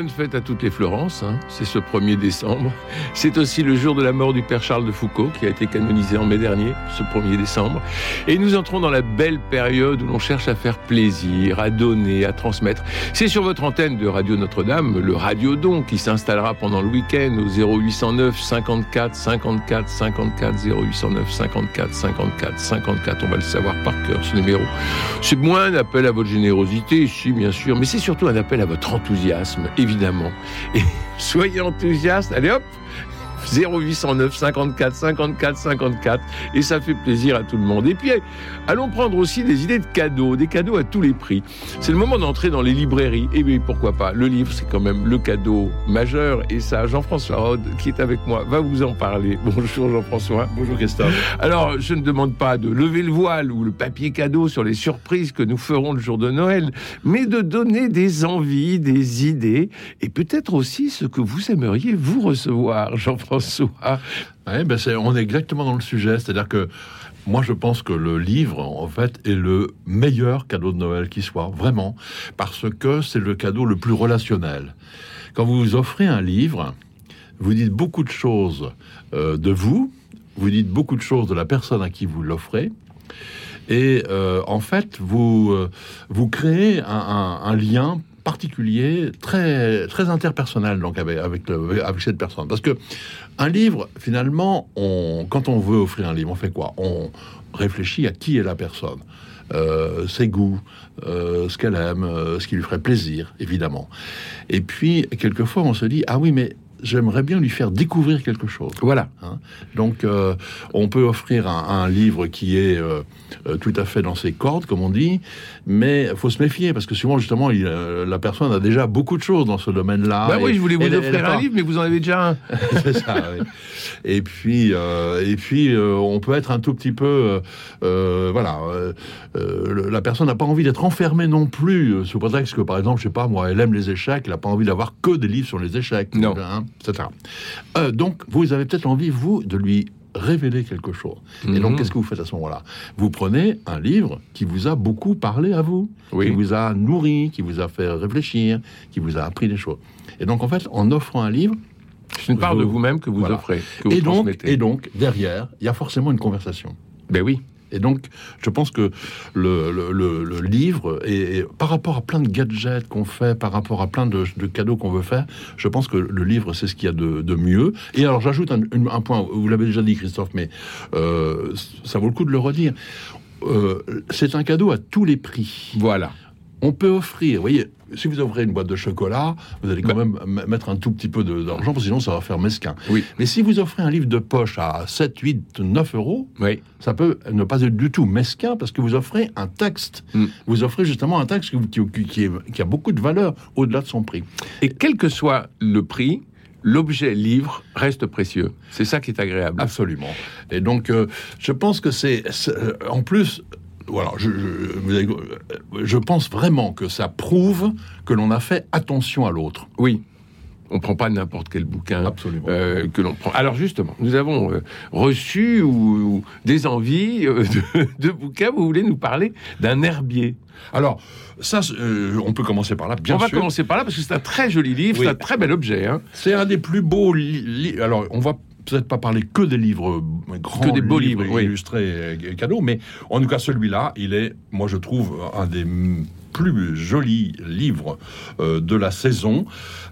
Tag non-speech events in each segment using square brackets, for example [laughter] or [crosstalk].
Bonne fête à toutes les Florences, hein. c'est ce 1er décembre. C'est aussi le jour de la mort du père Charles de Foucault qui a été canonisé en mai dernier, ce 1er décembre. Et nous entrons dans la belle période où l'on cherche à faire plaisir, à donner, à transmettre. C'est sur votre antenne de Radio Notre-Dame, le Radio Don, qui s'installera pendant le week-end au 0809 54 54 54 0809 54 54 54. On va le savoir par cœur ce numéro. C'est moins un appel à votre générosité, si bien sûr, mais c'est surtout un appel à votre enthousiasme évidemment. Et [laughs] soyez enthousiastes. Allez hop 0809 54 54 54 et ça fait plaisir à tout le monde. Et puis allons prendre aussi des idées de cadeaux, des cadeaux à tous les prix. C'est le moment d'entrer dans les librairies. Et bien pourquoi pas Le livre, c'est quand même le cadeau majeur. Et ça, Jean-François Rode, qui est avec moi, va vous en parler. [laughs] Bonjour Jean-François. Bonjour Christophe. Alors, je ne demande pas de lever le voile ou le papier cadeau sur les surprises que nous ferons le jour de Noël, mais de donner des envies, des idées et peut-être aussi ce que vous aimeriez vous recevoir, Jean-François. Ben on est exactement dans le sujet, c'est-à-dire que moi, je pense que le livre, en fait, est le meilleur cadeau de Noël qui soit, vraiment, parce que c'est le cadeau le plus relationnel. Quand vous vous offrez un livre, vous dites beaucoup de choses euh, de vous, vous dites beaucoup de choses de la personne à qui vous l'offrez, et euh, en fait, vous, euh, vous créez un lien particulier, très, très interpersonnel donc avec, avec, cette personne. Parce que un livre, finalement, on, quand on veut offrir un livre, on fait quoi? On réfléchit à qui est la personne. Euh, ses goûts, euh, ce qu'elle aime, euh, ce qui lui ferait plaisir, évidemment. Et puis, quelquefois, on se dit, ah oui, mais j'aimerais bien lui faire découvrir quelque chose. Voilà. Hein. Donc, euh, on peut offrir un, livre qui est euh, euh, tout à fait dans ses cordes, comme on dit, mais il faut se méfier parce que souvent, justement, il, la personne a déjà beaucoup de choses dans ce domaine-là. Bah oui, je voulais vous offrir un livre, mais vous en avez déjà un. [laughs] C'est ça. Oui. Et puis, et puis, on peut être un tout petit peu, voilà, la personne n'a pas envie d'être enfermée non plus sous prétexte que, par exemple, je sais pas, moi, elle aime les échecs, elle n'a pas envie d'avoir que des livres sur les échecs. Non. Hein. Euh, donc, vous avez peut-être envie, vous, de lui révéler quelque chose. Et donc, mhm. qu'est-ce que vous faites à ce moment-là? Vous prenez un livre qui vous a beaucoup parlé à vous, qui vous a nourri, qui vous a fait réfléchir, qui vous a appris des choses. Et donc, en fait, en offrant un livre, c'est une part de vous-même que vous offrez. et, donc, et donc, derrière, il y a forcément une conversation. Ben oui. Et donc, je pense que le, livre, et, par rapport à plein de gadgets qu'on fait, par rapport à plein de, cadeaux qu'on veut faire, je pense que le livre, c'est ce qu'il y a de, mieux. Et alors, j'ajoute un, point, vous l'avez déjà dit, Christophe, mais euh, ça vaut le coup de le redire. Euh, c'est un cadeau à tous les prix. Voilà on peut offrir, vous voyez, si vous ouvrez une boîte de chocolat, vous allez quand bah. même mettre un tout petit peu d'argent, parce que sinon ça va faire mesquin. Oui. Mais si vous offrez un livre de poche à 7, 8, 9 euros, oui. ça peut ne pas être du tout mesquin, parce que vous offrez un texte. Mm. Vous offrez justement un texte qui, qui a beaucoup de valeur au-delà de son prix. Et quel que soit le prix, l'objet livre reste précieux. C'est ça qui est agréable. Absolument. Et donc, euh, je pense que c'est, euh, en plus, voilà, je, je, pense vraiment que ça prouve que l'on a fait attention à l'autre. Oui. On prend pas n'importe quel bouquin Absolument. Euh, que l'on prend. Alors justement, nous avons euh, reçu ou, des envies euh, de, bouquins. Vous voulez nous parler d'un herbier? Alors ça, on peut commencer par là. Bien on va commencer par là parce que c'est un très joli livre, c'est un très bel objet. Hein. C'est un des plus beaux. livres. Alors on va peut-être pas parler que des livres grands, que des beaux livres, illustrés et cadeaux, mais en tout cas celui-là, il est, moi je trouve, un des plus jolis livres euh, de la saison.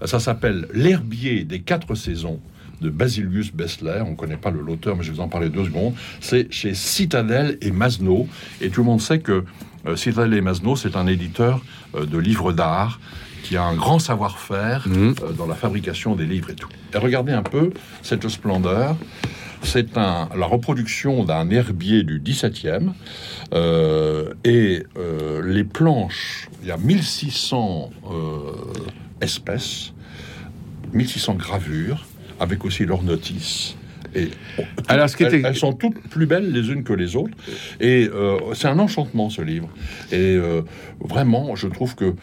Ça s'appelle L'herbier des quatre saisons de Basilius Bessler. On ne connaît pas l'auteur, mais je vais vous en parler deux secondes. C'est chez Citadel et Masno. Et tout le monde sait que euh, Citadel et Masno, c'est un éditeur euh, de livres d'art qui a un grand savoir-faire mmh. euh, dans la fabrication des livres et tout. Et regardez un peu cette splendeur. C'est un, la reproduction d'un herbier du 17e. euh, et euh, les planches, il y a 1600 euh, espèces, 1600 gravures, avec aussi leurs notices. Et Alors, ce qui elles, était- elles sont toutes plus belles les unes que les autres. Et euh, c'est un enchantement ce livre. Et euh, vraiment, je trouve que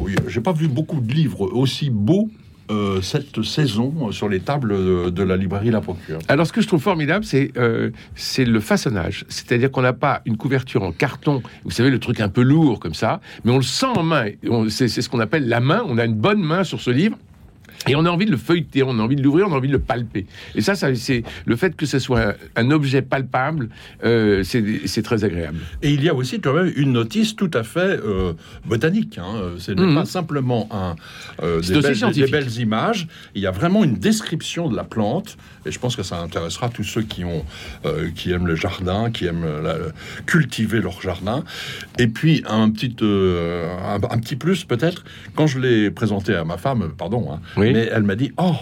oui, j'ai pas vu beaucoup de livres aussi beaux euh, cette saison sur les tables de, la librairie La Procure. Alors, ce que je trouve formidable, c'est euh, c'est le façonnage. C'est-à-dire qu'on n'a pas une couverture en carton, vous savez, le truc un peu lourd comme ça, mais on le sent en main. C'est ce qu'on appelle la main. On a une bonne main sur ce livre. Et on a envie de le feuilleter, on a envie de l'ouvrir, on a envie de le palper. Et ça, ça c'est le fait que ce soit un, objet palpable, euh, c'est très agréable. Et il y a aussi quand même une notice tout à fait euh, botanique. Hein. Ce n'est Mhm. pas simplement un, euh, des, belles, des belles images. Il y a vraiment une description de la plante. Et je pense que ça intéressera tous ceux qui, ont, euh, qui aiment le jardin, qui aiment la- cultiver leur jardin. Et puis un petit, un, un petit plus peut-être, quand je l'ai présenté à ma femme, pardon, hein, Oui. mais elle m'a dit, oh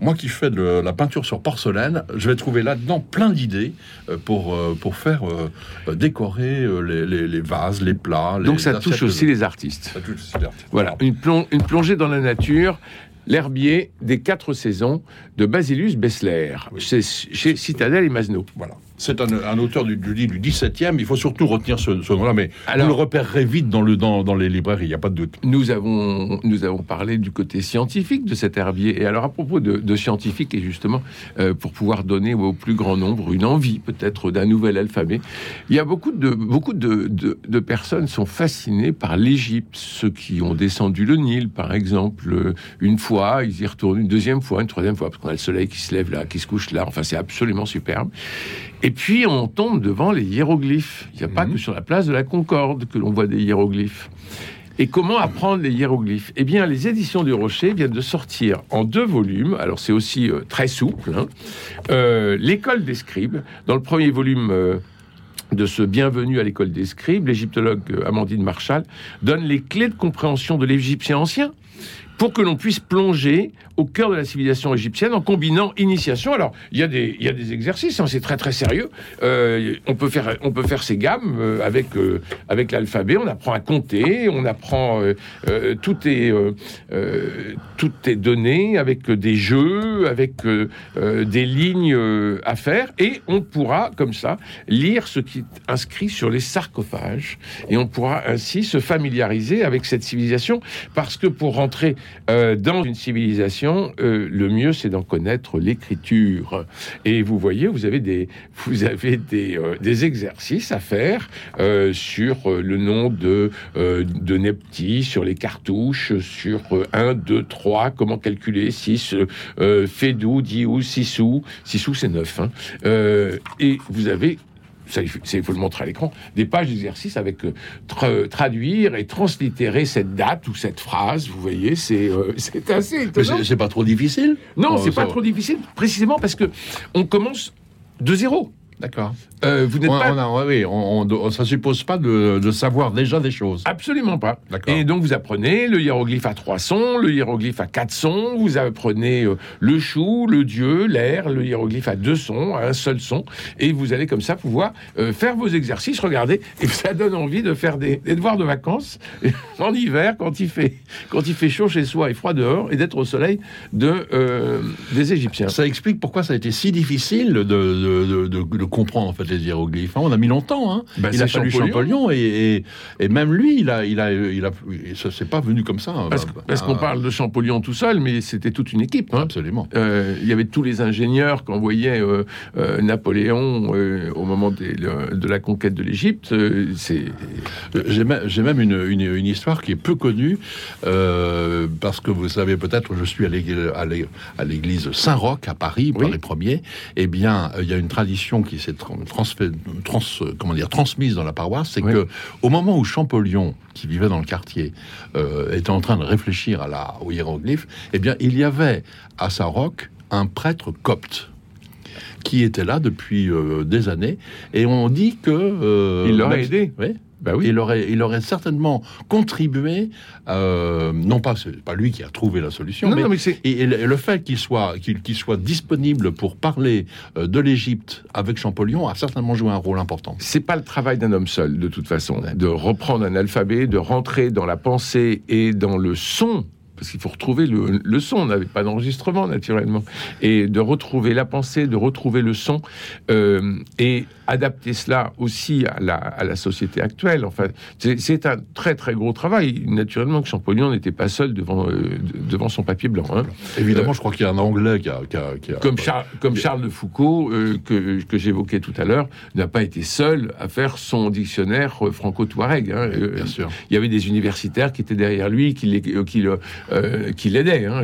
moi qui fais de la peinture sur porcelaine, je vais trouver là-dedans plein d'idées euh, pour, euh, pour faire euh, décorer les, les- les vases, les plats. les Donc ça touche aussi les artistes. Ça touche aussi les artistes. Voilà, une, plong- une plongée dans la nature. L'herbier des quatre saisons de Basilus Bessler, Oui. chez, chez Citadel et Masno. Voilà. C'est un, un auteur du, du, du 17e. Il faut surtout retenir ce, ce nom-là, mais Alors- vous le repérerez vite dans, le, dans, dans les librairies, il n'y a pas de doute. Nous avons, nous avons parlé du côté scientifique de cet herbier. Et alors, à propos de, de scientifique, et justement, euh, pour pouvoir donner au plus grand nombre une envie, peut-être, d'un nouvel alphabet, il y a beaucoup de, beaucoup de, de, de personnes sont fascinées par l'Égypte. Ceux qui ont descendu le Nil, par exemple, euh, une fois, ils y retournent une deuxième fois, une troisième fois, parce qu'on a le soleil qui se lève là, qui se couche là. Enfin, c'est absolument superbe. Et puis, on tombe devant les hiéroglyphes. Il n'y a pas Mhm. que sur la place de la Concorde que l'on voit des hiéroglyphes. Et comment apprendre les hiéroglyphes? Eh bien, les éditions du Rocher viennent de sortir en deux volumes. Alors, c'est aussi euh, très souple. hein. Euh, L'école des scribes. Dans le premier volume. euh, de ce bienvenu à l'école des scribes, l'égyptologue Amandine Marshall donne les clés de compréhension de l'égyptien ancien pour que l'on puisse plonger au cœur de la civilisation égyptienne en combinant initiation. Alors, il y a des, exercices, hein, c'est très très sérieux. Euh, on, peut faire, on peut faire ces gammes euh, avec, euh, avec l'alphabet, on apprend à compter, on apprend... tout, est, tout est donné avec des jeux, avec des lignes à faire, et on pourra, comme ça, lire ce qui est inscrit sur les sarcophages, et on pourra ainsi se familiariser avec cette civilisation, parce que pour rentrer euh, dans une civilisation, euh, le mieux c'est d'en connaître l'écriture. Et vous voyez, vous avez des, vous avez des, euh, exercices à faire euh, sur euh, le nom de, de Nepti, sur les cartouches, sur euh, 1, 2, 3, comment calculer 6, euh, Fédou, Diou, Sissou. Sissou, c'est 9. Hein. Et vous avez ça, il faut c'est- il faut le montrer à l'écran, des pages d'exercice avec euh, tra- traduire et translittérer cette date ou cette phrase. Vous voyez, c'est euh, [laughs] c'est assez étonnant. c'est- pas trop difficile? Non, Oh, c'est pas va. trop difficile, précisément parce que on commence de zéro. D'accord. Euh, vous n'êtes On, pas on a- oui, on, on- ça suppose pas de, de savoir déjà des choses. Absolument pas. D'accord. Et donc vous apprenez le hiéroglyphe à trois sons, le hiéroglyphe à quatre sons, vous apprenez euh, le chou, le dieu, l'air, le hiéroglyphe à deux sons, à un seul son, et vous allez comme ça pouvoir euh, faire vos exercices, regardez, et ça donne envie de faire des, des devoirs de vacances [laughs] en hiver quand il fait quand il fait chaud chez soi et froid dehors, et d'être au soleil de euh, des Égyptiens. Ça explique pourquoi ça a été si difficile de, de, de- de- de comprendre en fait les hiéroglyphes. On a mis longtemps. Hein. Bah, il c'est a fallu Champollion. Champollion et, et, et même lui, il a, il a, il a, ça s'est pas venu comme ça. hein. Parce, Bah, parce qu'on bah, parle de Champollion tout seul, mais c'était toute une équipe. hein. Absolument. Euh, il y avait tous les ingénieurs qu'envoyait euh, euh, Napoléon euh, au moment des- le- de la conquête de l'Égypte. C'est J'ai même, une, une, une histoire qui est peu connue, parce que vous savez peut-être, je suis à l'église, Saint-Roch à Paris, par Oui. les premiers. Eh bien, il y a une tradition qui s'est trans, comment dire, transmise dans la paroisse, c'est Oui. que au moment où Champollion, qui vivait dans le quartier, euh, était en train de réfléchir à la, au hiéroglyphe, eh bien, il y avait à Saint-Roch un prêtre copte. qui était là depuis euh, des années, et on dit que euh, Il l'aurait aidé. Oui. Bah oui. Il aurait, il aurait certainement contribué, euh, non pas, c'est pas lui qui a trouvé la solution, Non, mais non, mais c'est. et, et le fait qu'il soit, qu'il soit disponible pour parler euh, de l'Égypte avec Champollion a certainement joué un rôle important. C'est pas le travail d'un homme seul, de toute façon, de reprendre un alphabet, de rentrer dans la pensée et dans le son. Parce qu'il faut retrouver le, le son, on n'avait pas d'enregistrement naturellement, et de retrouver la pensée, de retrouver le son, euh, et adapter cela aussi à la, à la société actuelle. Enfin, c'est- un très très gros travail. Naturellement que Champollion n'était pas seul devant, euh, de- devant son papier blanc. hein. Évidemment, je crois qu'il y a un Anglais qui a, qui a- qui a- Comme, Charles, comme Charles de Foucault, euh, que, que j'évoquais tout à l'heure, n'a pas été seul à faire son dictionnaire euh, franco-touareg. hein. Euh, bien sûr. Il y avait des universitaires qui étaient derrière lui, qui euh, qui le- euh, qui l'aidaient. hein.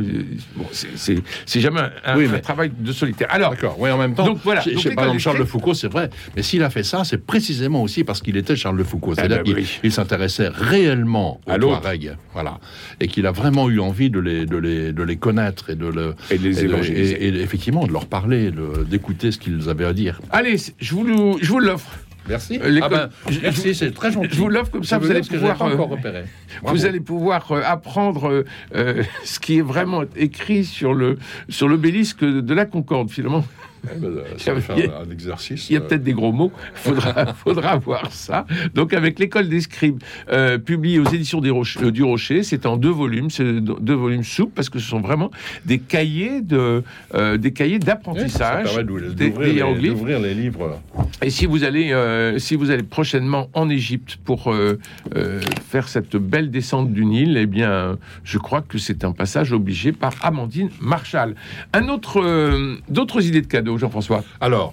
Bon, c'est- jamais un, un- Oui, un mais- travail de solitaire. Alors, D'accord, oui, en même temps. Donc voilà, donc par exemple, Charles de Foucault, c'est vrai. Mais s'il a fait ça, c'est précisément aussi parce qu'il était Charles de Foucault. Ah C'est-à-dire ben oui. il s'intéressait réellement aux À. Touaregs. Voilà. Et qu'il a vraiment eu envie de les, de les, de les connaître et de, le, et les évangéliser. et- et effectivement de leur parler, d'écouter ce qu'ils avaient à dire. Allez, je vous, je vous l'offre. Merci. Euh, Ah ben, merci, c'est très gentil. Je vous l'offre comme ça, Ça vous veut allez pouvoir. euh. Vous allez pouvoir euh, apprendre euh, euh, ce qui est vraiment écrit sur le sur l'obélisque de la Concorde, finalement. Eh ben, ça va Il y a- faire un exercice. Il y a euh, peut-être des gros mots, faudra, [laughs] faudra voir ça. Donc avec l'école des scribes, euh, publié aux éditions des Roche- euh, du Rocher, c'est en deux volumes, c'est deux volumes souples parce que ce sont vraiment des cahiers de euh, des cahiers oui, d'apprentissage des, des les, les livres. Et si vous allez si vous allez prochainement en Égypte pour faire cette belle descente du Nil, eh bien, je crois que c'est un passage obligé par Amandine Marshall. Un autre d'autres idées de cadeaux, Jean-François. Alors,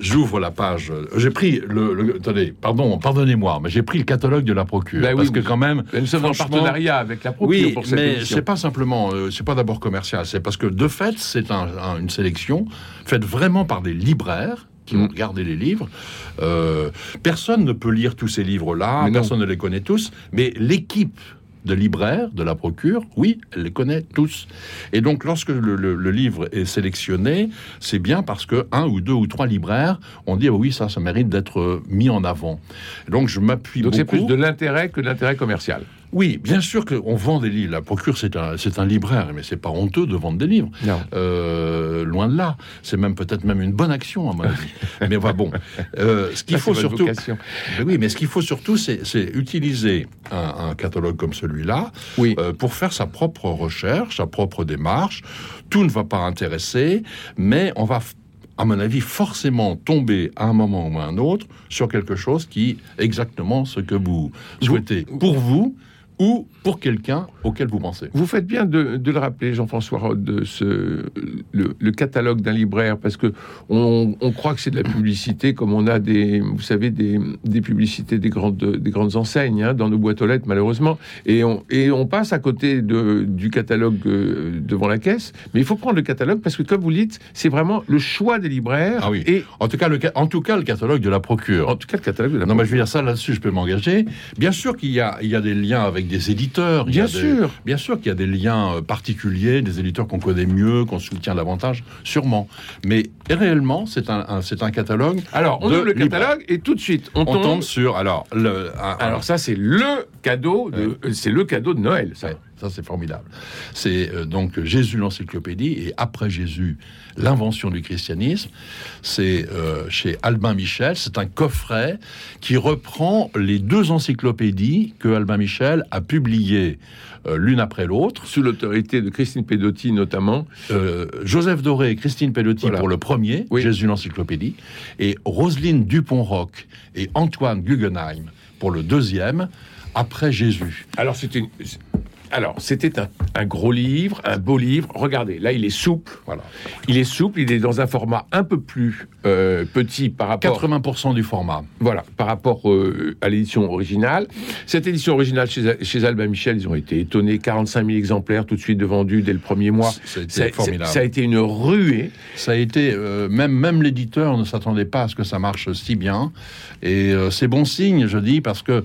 j'ouvre la page. J'ai pris le, le- attendez, pardon, pardonnez-moi, mais j'ai pris le catalogue de la procure Ben oui, parce que quand même. Nous sommes en partenariat avec la Procure Oui, pour cette mais c'est pas simplement, euh, c'est pas d'abord commercial, c'est parce que de fait, c'est un- un- une sélection faite vraiment par des libraires qui Mm. ont regardé les livres. Euh, personne ne peut lire tous ces livres-là, personne ne les connaît tous, mais l'équipe de libraires de la procure, oui, elle les connaît tous. Et donc, lorsque le, le- le livre est sélectionné, c'est bien parce que un ou deux ou trois libraires ont dit ah oui, ça, ça mérite d'être mis en avant. Donc, je m'appuie Donc c'est plus de l'intérêt que de l'intérêt commercial. Oui, bien sûr qu'on vend des livres. La procure, c'est un, c'est un libraire, mais c'est pas honteux de vendre des livres. Non. Euh, loin de là. C'est même peut-être même une bonne action, à mon avis. [laughs] mais enfin, bon. Euh, ce qu'il faut surtout, mais oui, mais ce qu'il faut surtout, c'est utiliser un, un catalogue comme celui-là Oui. euh, pour faire sa propre recherche, sa propre démarche. Tout ne va pas intéresser, mais on va, à mon avis, forcément tomber à un moment ou à un autre sur quelque chose qui est exactement ce que vous souhaitez pour vous ou pour quelqu'un auquel vous pensez. Vous faites bien de, de le rappeler, Jean-François Rode, de ce, le, le catalogue d'un libraire, parce que on, on croit que c'est de la publicité, comme on a des, vous savez, des, des publicités des grandes, des grandes enseignes hein, dans nos boîtes aux lettres, malheureusement, et on, et on passe à côté de, du catalogue euh, devant la caisse. Mais il faut prendre le catalogue parce que, comme vous le dites, c'est vraiment le choix des libraires. Ah oui. Et En tout cas, le, en tout cas, le catalogue de la procure. en tout cas, le catalogue de la Non, mais je veux dire ça là-dessus, je peux m'engager. Bien sûr qu'il y a, il y a des liens avec des éditeurs. il y a Bien des- sûr. bien sûr qu'il y a des liens euh, particuliers, des éditeurs qu'on connaît mieux, qu'on soutient davantage, sûrement. Mais réellement, c'est un, un- c'est un catalogue. Alors, on ouvre le catalogue et tout de suite, on, On tombe. tombe sur alors le. un- Alors ça, c'est le cadeau de, c'est le cadeau de Noël. Ça. Ouais, ça c'est formidable. C'est euh, donc Jésus l'encyclopédie et après Jésus l'invention du christianisme. C'est euh, chez Albin Michel. C'est un coffret qui reprend les deux encyclopédies que Albin Michel a publiées euh, l'une après l'autre. sous l'autorité de Christine Pedotti notamment. Joseph Doré et Christine Pedotti Voilà. pour le premier, Oui. Jésus l'encyclopédie, et Roselyne Dupont-Roch et Antoine Guggenheim pour le deuxième, après Jésus. Alors c'était une- alors c'était un, un gros livre, un beau livre. Regardez, là il est souple. Voilà. Il est souple, il est dans un format un peu plus euh, petit par rapport 80% du format. voilà, par rapport euh, à l'édition originale. Cette édition originale chez, chez Albin Michel, ils ont été étonnés. 45 000 exemplaires tout de suite de vendus dès le premier mois. Ça a été Ça, formidable. ça a été une ruée. Ça a été, euh, même, même l'éditeur ne s'attendait pas à ce que ça marche si bien. Et c'est bon signe, je dis, parce que,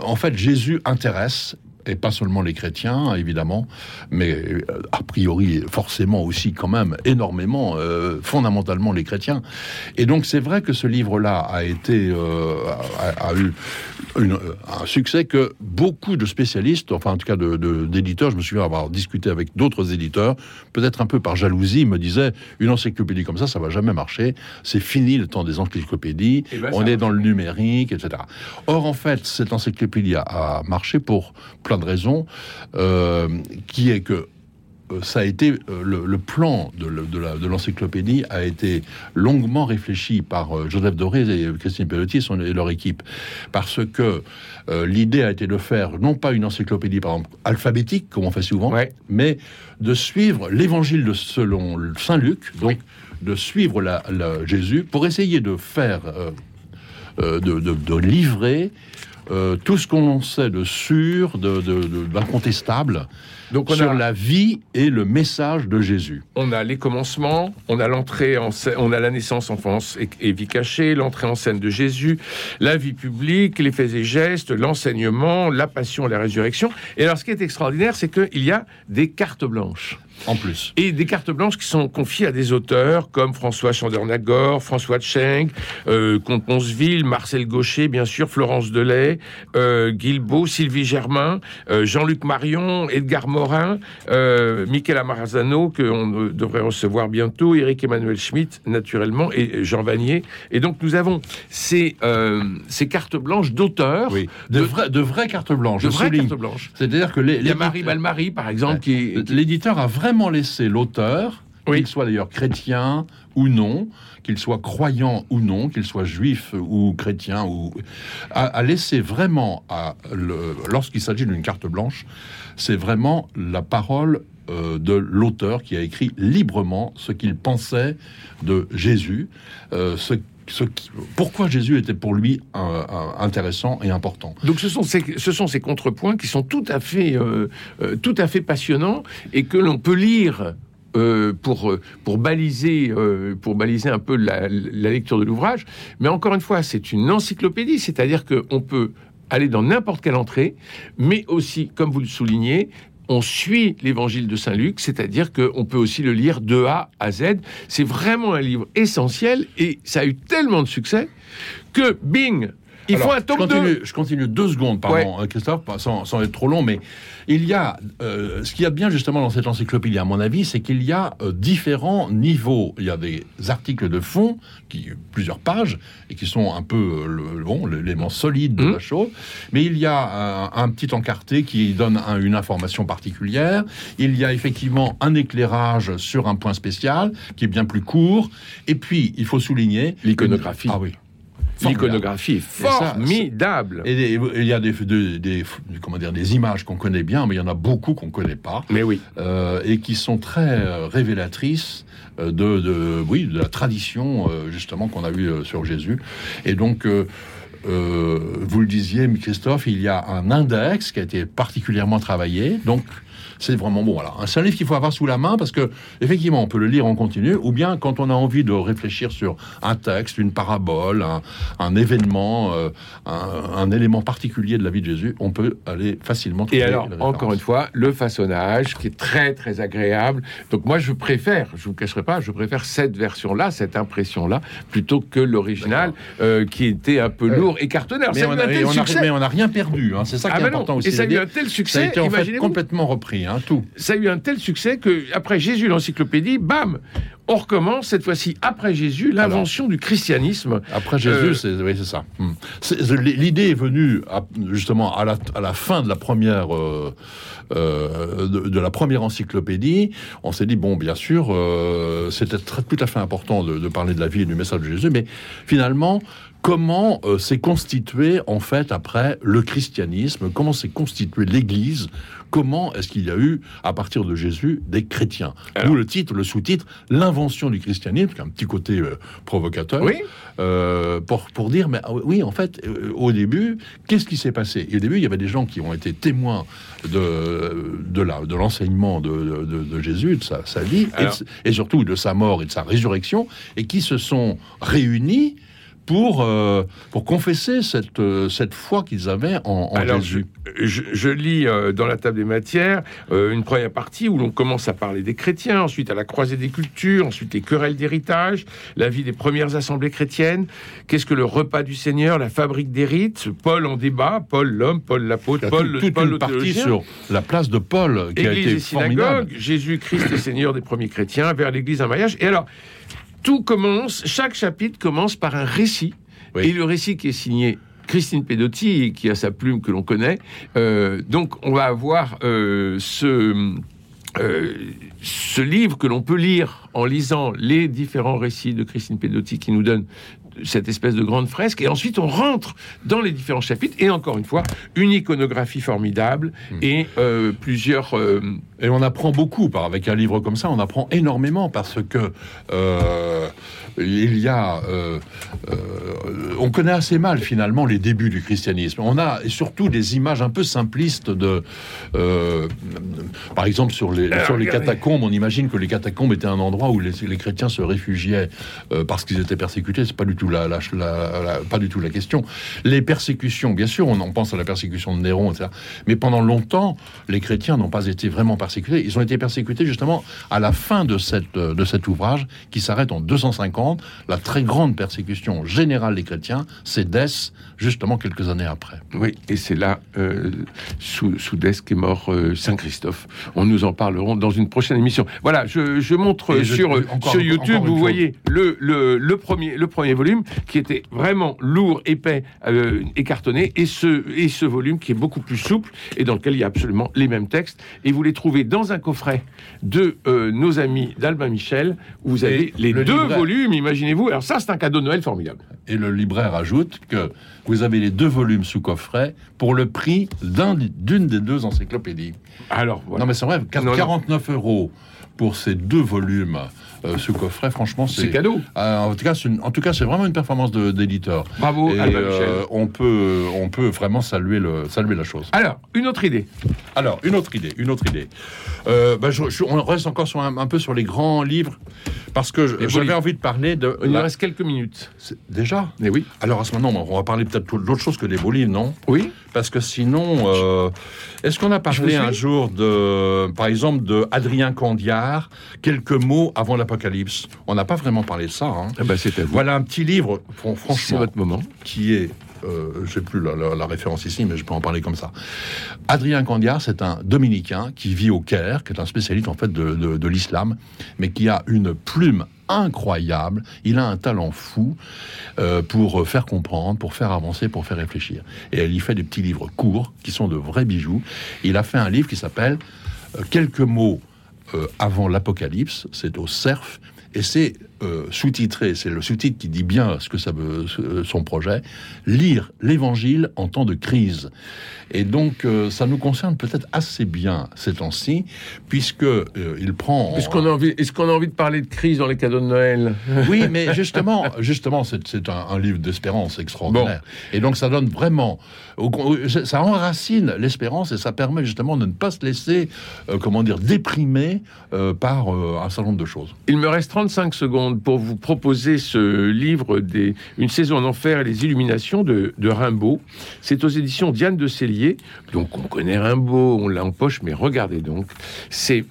en fait, Jésus intéresse. Et pas seulement les chrétiens, évidemment, mais euh, a priori, forcément aussi, quand même, énormément, euh, fondamentalement les chrétiens. Et donc, c'est vrai que ce livre-là a été, euh, a, eu un succès que beaucoup de spécialistes, enfin, en tout cas d'éditeurs, de, je me souviens avoir discuté avec d'autres éditeurs, peut-être un peu par jalousie, me disaient une encyclopédie comme ça, ça va jamais marcher. C'est fini le temps des encyclopédies. Eh ben, on est dans le numérique, etc. Or, en fait, cette encyclopédie a, marché pour plein de raisons, euh, qui est que euh, ça a été euh, le, plan de, l'encyclopédie a été longuement réfléchi par Joseph Doré et Christine Pelotti et leur équipe, parce que l'idée a été de faire non pas une encyclopédie par exemple alphabétique comme on fait souvent, mais de suivre l'évangile de selon Saint Luc, donc de suivre la, Jésus pour essayer de faire de, de, livrer euh, tout ce qu'on sait de sûr, d'incontestable, donc on sur la vie et le message de Jésus. On a les commencements, on a l'entrée en scène, on a la naissance, enfance et, vie cachée, l'entrée en scène de Jésus, la vie publique, les faits et gestes, l'enseignement, la passion, la résurrection. Et alors, ce qui est extraordinaire, c'est qu'il y a des cartes blanches. En plus. Et des cartes blanches qui sont confiées à des auteurs comme François Chandernagor, François Tcheng, euh, Comte Ponceville, Marcel Gaucher, bien sûr, Florence Delay, euh, Guilbeault, Sylvie Germain, euh, Jean-Luc Marion, Edgar Morin, euh, Michel Amarzano, qu'on devrait recevoir bientôt, Eric Emmanuel Schmitt, naturellement, et Jean Vanier. Et donc, nous avons ces, euh, ces cartes blanches d'auteurs. Oui, de, de, vraies cartes blanches. De vraies cartes blanches. C'est-à-dire que les, Il y a Marie Balmarie, par exemple, qui, L'éditeur a vraiment laissé l'auteur, qu'il soit d'ailleurs chrétien ou non, qu'il soit croyant ou non, qu'il soit juif ou chrétien, ou a, laissé vraiment, lorsqu'il s'agit d'une carte blanche, c'est vraiment la parole euh, de l'auteur qui a écrit librement ce qu'il pensait de Jésus, euh, ce pourquoi Jésus était pour lui intéressant et important. Donc ce sont ces, ce sont ces contrepoints qui sont tout à fait, euh, tout à fait passionnants et que l'on peut lire pour, pour, baliser, pour baliser un peu la, la lecture de l'ouvrage. Mais encore une fois, c'est une encyclopédie, c'est-à-dire qu'on peut aller dans n'importe quelle entrée, mais aussi, comme vous le soulignez, on suit l'évangile de Saint Luc, c'est-à-dire qu'on peut aussi le lire de A à Z. C'est vraiment un livre essentiel et ça a eu tellement de succès que, bing, il faut un tome je continue, Je continue deux secondes, pardon, Christophe, sans, sans, être trop long, mais il y a, euh, ce qu'il y a bien justement dans cette encyclopédie, à mon avis, c'est qu'il y a euh, différents niveaux. Il y a des articles de fond, qui plusieurs pages, et qui sont un peu euh, le, bon, l'élément solide de mmh. la chose, mais il y a un, petit encarté qui donne une information particulière. Il y a effectivement un éclairage sur un point spécial, qui est bien plus court, et puis il faut souligner l'iconographie. Ah oui. L'iconographie formidable. Et il y a des, des, comment dire, des images qu'on connaît bien, mais il y en a beaucoup qu'on ne connaît pas. Mais oui. Euh, et qui sont très euh, révélatrices euh, de, de, oui, de la tradition, justement, qu'on a vue sur Jésus. Et donc. vous le disiez, Christophe, il y a un index qui a été particulièrement travaillé. Donc, c'est vraiment bon. Voilà, c'est un livre qu'il faut avoir sous la main parce que effectivement, on peut le lire en continu, ou bien quand on a envie de réfléchir sur un texte, une parabole, un, événement, euh, un, élément particulier de la vie de Jésus, on peut aller facilement. Et alors, encore une fois, le façonnage qui est très très agréable. Donc moi, je préfère, je vous cacherai pas, je préfère cette version-là, cette impression-là, plutôt que l'original euh, qui était un peu lourd et cartonnaire. Mais, on n'a rien perdu. Hein. C'est ça qui ah est important aussi. Et ça a eu un tel succès. Ça a été en fait complètement repris. Hein, tout. Ça a eu un tel succès que après Jésus l'encyclopédie, bam, on recommence cette fois-ci après Jésus l'invention du christianisme. Après Jésus, euh, c'est oui, ça. Hmm. L'idée est venue justement à la, à la, fin de la première. Euh, euh, de, la première encyclopédie, on s'est dit bon, bien sûr, c'était tout à fait important de, de, parler de la vie et du message de Jésus, mais finalement, comment s'est constitué en fait après le christianisme, comment s'est constituée l'Église comment est-ce qu'il y a eu, à partir de Jésus, des chrétiens Ou le titre, le sous-titre, l'invention du christianisme, qui a un petit côté euh, provocateur, oui. Euh, pour, pour dire, mais ah oui, en fait, euh, au début, qu'est-ce qui s'est passé? Et au début, il y avait des gens qui ont été témoins de, de, l'enseignement de, de, Jésus, de sa, vie, et, et surtout de sa mort et de sa résurrection, et qui se sont réunis pour, euh, pour confesser cette, euh, cette foi qu'ils avaient en, en Alors, Jésus. Je, je lis euh, dans la table des matières euh, une première partie où l'on commence à parler des chrétiens, ensuite à la croisée des cultures, ensuite les querelles d'héritage, la vie des premières assemblées chrétiennes, qu'est-ce que le repas du Seigneur, la fabrique des rites, Paul en débat, Paul l'homme, Paul l'apôtre, a Paul le toute Paul une le partie sur la place de Paul qui a Église été et synagogue, Jésus-Christ est Seigneur des premiers chrétiens, vers l'Église un mariage. Et alors, tout commence, chaque chapitre commence par un récit. Oui. Et le récit qui est signé Christine Pedotti, qui a sa plume que l'on connaît. Euh, donc, on va avoir euh, ce, euh, ce livre que l'on peut lire en lisant les différents récits de Christine Pedotti qui nous donne cette espèce de grande fresque, et ensuite on rentre dans les différents chapitres, et encore une fois, une iconographie formidable, et euh, plusieurs... euh, Et on apprend beaucoup par avec un livre comme ça. On apprend énormément parce que euh, il y a, on connaît assez mal finalement les débuts du christianisme. On a surtout des images un peu simplistes de, par exemple sur les Alors, sur les regardez. catacombes. On imagine que les catacombes étaient un endroit où les, les chrétiens se réfugiaient parce qu'ils étaient persécutés. C'est pas du tout la, la- la- la- pas du tout la question. Les persécutions, bien sûr, on en pense à la persécution de Néron, etc. Mais pendant longtemps, les chrétiens n'ont pas été vraiment persécutés. Ils ont été persécutés justement à la fin de, cette, de cet ouvrage qui s'arrête en 250. La très grande persécution générale des chrétiens, c'est Dès, justement quelques années après. Oui, et c'est là, euh, sous, sous Dès qu'est mort euh, Saint Christophe. On nous en parlerons dans une prochaine émission. Voilà, je, je montre Et je- sur, euh, encore- sur YouTube, vous chose. voyez le, le, le premier, le premier volume qui était vraiment lourd, épais euh, et cartonné, et ce, et ce volume qui est beaucoup plus souple et dans lequel il y a absolument les mêmes textes. Et vous les trouvez dans un coffret de euh, nos amis d'Albin Michel, où vous avez Et les le deux volumes, imaginez-vous. Alors ça, c'est un cadeau de Noël formidable. Et le libraire ajoute que vous avez les deux volumes sous coffret pour le prix d'un- d'une des deux encyclopédies. Alors, voilà. Non, mais c'est vrai, Non, non. 49 euros pour ces deux volumes euh, sous coffret, franchement, c'est c'est. cadeau. Euh, en tout cas, c'est en tout cas, c'est vraiment une performance d'éditeur. Bravo, Et Albin euh, Michel. on peut, on peut vraiment saluer le, saluer la chose. Alors, une autre idée. Alors, une autre idée, une autre idée. Euh, bah, je- je- on reste encore sur un, un peu sur les grands livres parce que j'avais envie de parler de. Il nous la- reste quelques minutes. Déjà? Mais oui. Alors à ce moment, on va parler peut-être d'autre chose que des beaux livres, non? Oui. Parce que sinon, euh, est-ce qu'on a parlé un jour de, par exemple, de Adrien Candiard, quelques mots avant l'Apocalypse? On n'a pas vraiment parlé de ça. hein. À vous. Voilà un petit livre, franchement, votre moment. qui est, euh, je n'ai plus la, la- la référence ici, mais je peux en parler comme ça. Adrien Candiard, c'est un dominicain qui vit au Caire, qui est un spécialiste en fait de, de- de l'islam, mais qui a une plume incroyable. Il a un talent fou euh, pour faire comprendre, pour faire avancer, pour faire réfléchir. Et elle y fait des petits livres courts qui sont de vrais bijoux. Il a fait un livre qui s'appelle euh, Quelques mots euh, avant l'Apocalypse. C'est au CERF. Et c'est euh, sous-titré, c'est le sous-titre qui dit bien ce que ça veut, son projet, lire l'Évangile en temps de crise. Et donc, euh, ça nous concerne peut-être assez bien ces temps-ci, puisque euh, il prend. en- Est-ce qu'on a envie, est-ce qu'on a envie de parler de crise dans les cadeaux de Noël? Oui, [laughs] mais justement, justement, c'est un, un livre d'espérance extraordinaire. Et donc, ça donne vraiment, ça enracine l'espérance et ça permet justement de ne pas se laisser, comment dire, déprimer par un certain nombre de choses. Il me reste 35 secondes pour vous proposer ce livre des Une saison en enfer et les illuminations de, Rimbaud. C'est aux éditions Diane de Cellier. Donc on connaît Rimbaud, on l'a en poche, mais regardez donc, c'est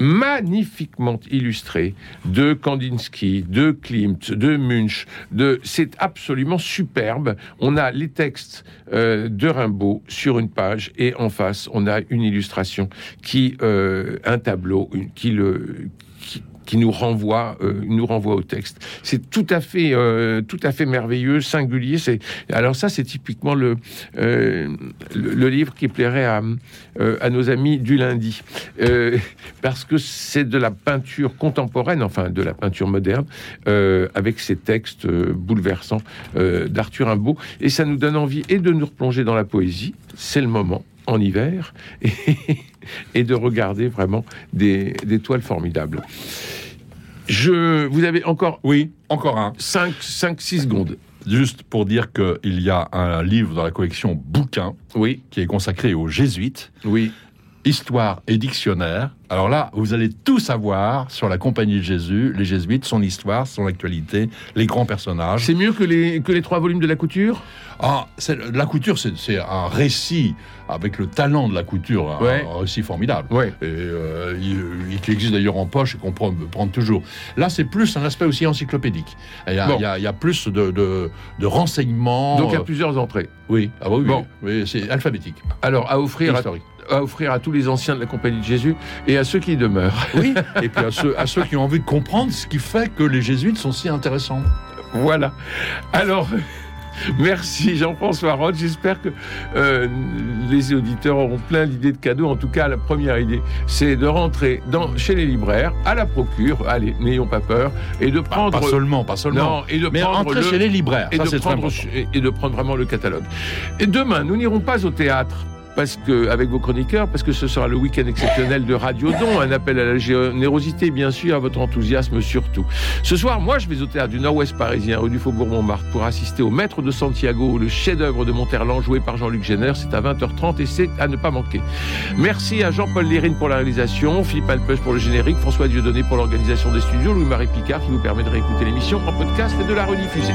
magnifiquement illustré de Kandinsky, de Klimt, de Munch. De... C'est absolument superbe. On a les textes euh, de Rimbaud sur une page et en face, on a une illustration qui, euh, un tableau, qui le, qui, nous renvoie, euh, nous renvoie au texte. C'est tout à fait, euh, tout à fait merveilleux, singulier. C'est alors ça, c'est typiquement le, euh, le livre qui plairait à, à nos amis du lundi, parce que c'est de la peinture contemporaine, enfin de la peinture moderne, avec ces textes bouleversants d'Arthur Rimbaud, et ça nous donne envie et de nous replonger dans la poésie. C'est le moment en hiver [laughs] et, et de regarder vraiment des, des toiles formidables. Je, vous avez encore Oui, encore un. 5, 5, 6 secondes. Juste pour dire qu'il y a un livre dans la collection Bouquins Oui, qui est consacré aux jésuites, oui. Histoire et dictionnaire, Alors là, vous allez tout savoir sur la Compagnie de Jésus, les Jésuites, son histoire, son actualité, les grands personnages. C'est mieux que les, que les trois volumes de la couture? Ah, La couture, c'est un récit avec le talent de la couture, un, récit formidable. Ouais. Et, euh, il, qui existe d'ailleurs en poche et qu'on peut prendre toujours. Là, c'est plus un aspect aussi encyclopédique. Il y a, plus de, de, renseignements. Donc il y a plusieurs entrées. Oui, ah oui, bon. oui, c'est alphabétique. Alors, à offrir à, offrir à tous les anciens de la Compagnie de Jésus et à ceux qui demeurent. [laughs] Oui, et puis à ceux, à ceux qui ont envie de comprendre ce qui fait que les jésuites sont si intéressants. Voilà. Alors, [laughs] Merci Jean-François Roth. J'espère que euh, les auditeurs auront plein d'idées de cadeaux. En tout cas, la première idée, c'est de rentrer dans, chez les libraires, à la procure. Allez, n'ayons pas peur. Et de prendre. Pas, seulement, pas seulement. Non, et de Mais prendre chez les libraires. Et, de prendre, et de prendre vraiment le catalogue. Et demain, nous n'irons pas au théâtre parce que, avec vos chroniqueurs, parce que ce sera le week-end exceptionnel de Radio Don, un appel à la générosité, bien sûr, à votre enthousiasme surtout. Ce soir, moi, je vais au théâtre du Nord-Ouest parisien, rue du Faubourg Montmartre, pour assister au Maître de Santiago, le chef-d'œuvre de Monterland, joué par Jean-Luc Jenner. C'est à 20h30 et c'est à ne pas manquer. Merci à Jean-Paul Lérine pour la réalisation, Philippe Alpech pour le générique, François Dieudonné pour l'organisation des studios, Louis-Marie Picard qui vous permet de réécouter l'émission en podcast et de la rediffuser.